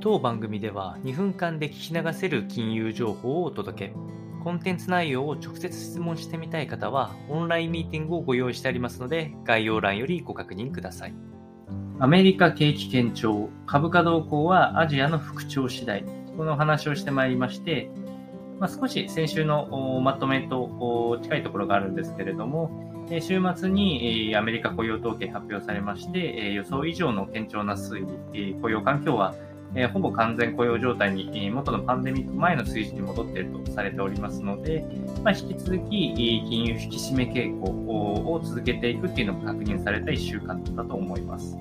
当番組では2分間で聞き流せる金融情報をお届け。コンテンツ内容を直接質問してみたい方は、オンラインミーティングをご用意してありますので、概要欄よりご確認ください。アメリカ景気堅調、株価動向はアジアの復調次第。この話をしてまいりまして、まあ、少し先週のまとめと近いところがあるんですけれども、週末にアメリカ雇用統計発表されまして、予想以上の堅調な推移、雇用環境はえー、ほぼ完全雇用状態に、え、元のパンデミック前の水準に戻っているとされておりますので、まあ、引き続き、金融引き締め傾向を続けていくっていうのも確認された1週間だったと思います。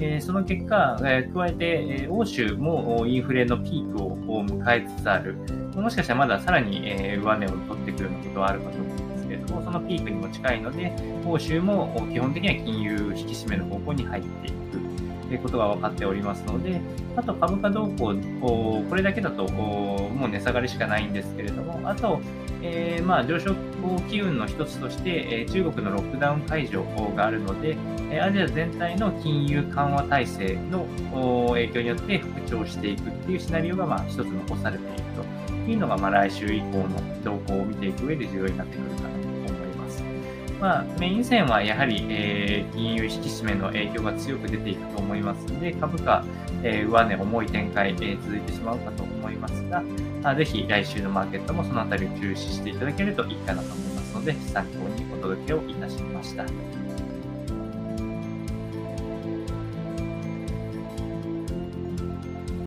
え、その結果、え、加えて、え、欧州もインフレのピークを迎えつつある。もしかしたらまださらに、え、上値を取ってくるようなことはあるかと思うんですけれども、そのピークにも近いので、欧州も基本的には金融引き締めの方向に入っていく。ということが分かっておりますので、あと株価動向、これだけだともう値下がりしかないんですけれども、あと、えー、まあ上昇機運の一つとして、え、中国のロックダウン解除があるので、えアジア全体の金融緩和体制の影響によって復調していくっていうシナリオがまあ一つ残されているというのが、ま、来週以降の動向を見ていく上で重要になってくるかなと。まあ、メイン線はやはり、えー、金融引き締めの影響が強く出ていくと思いますので、株価、えー、上値重い展開、えー、続いてしまうかと思いますが、あぜひ来週のマーケットもそのあたりを注視していただけるといいかなと思いますので、参考にお届けをいたしました。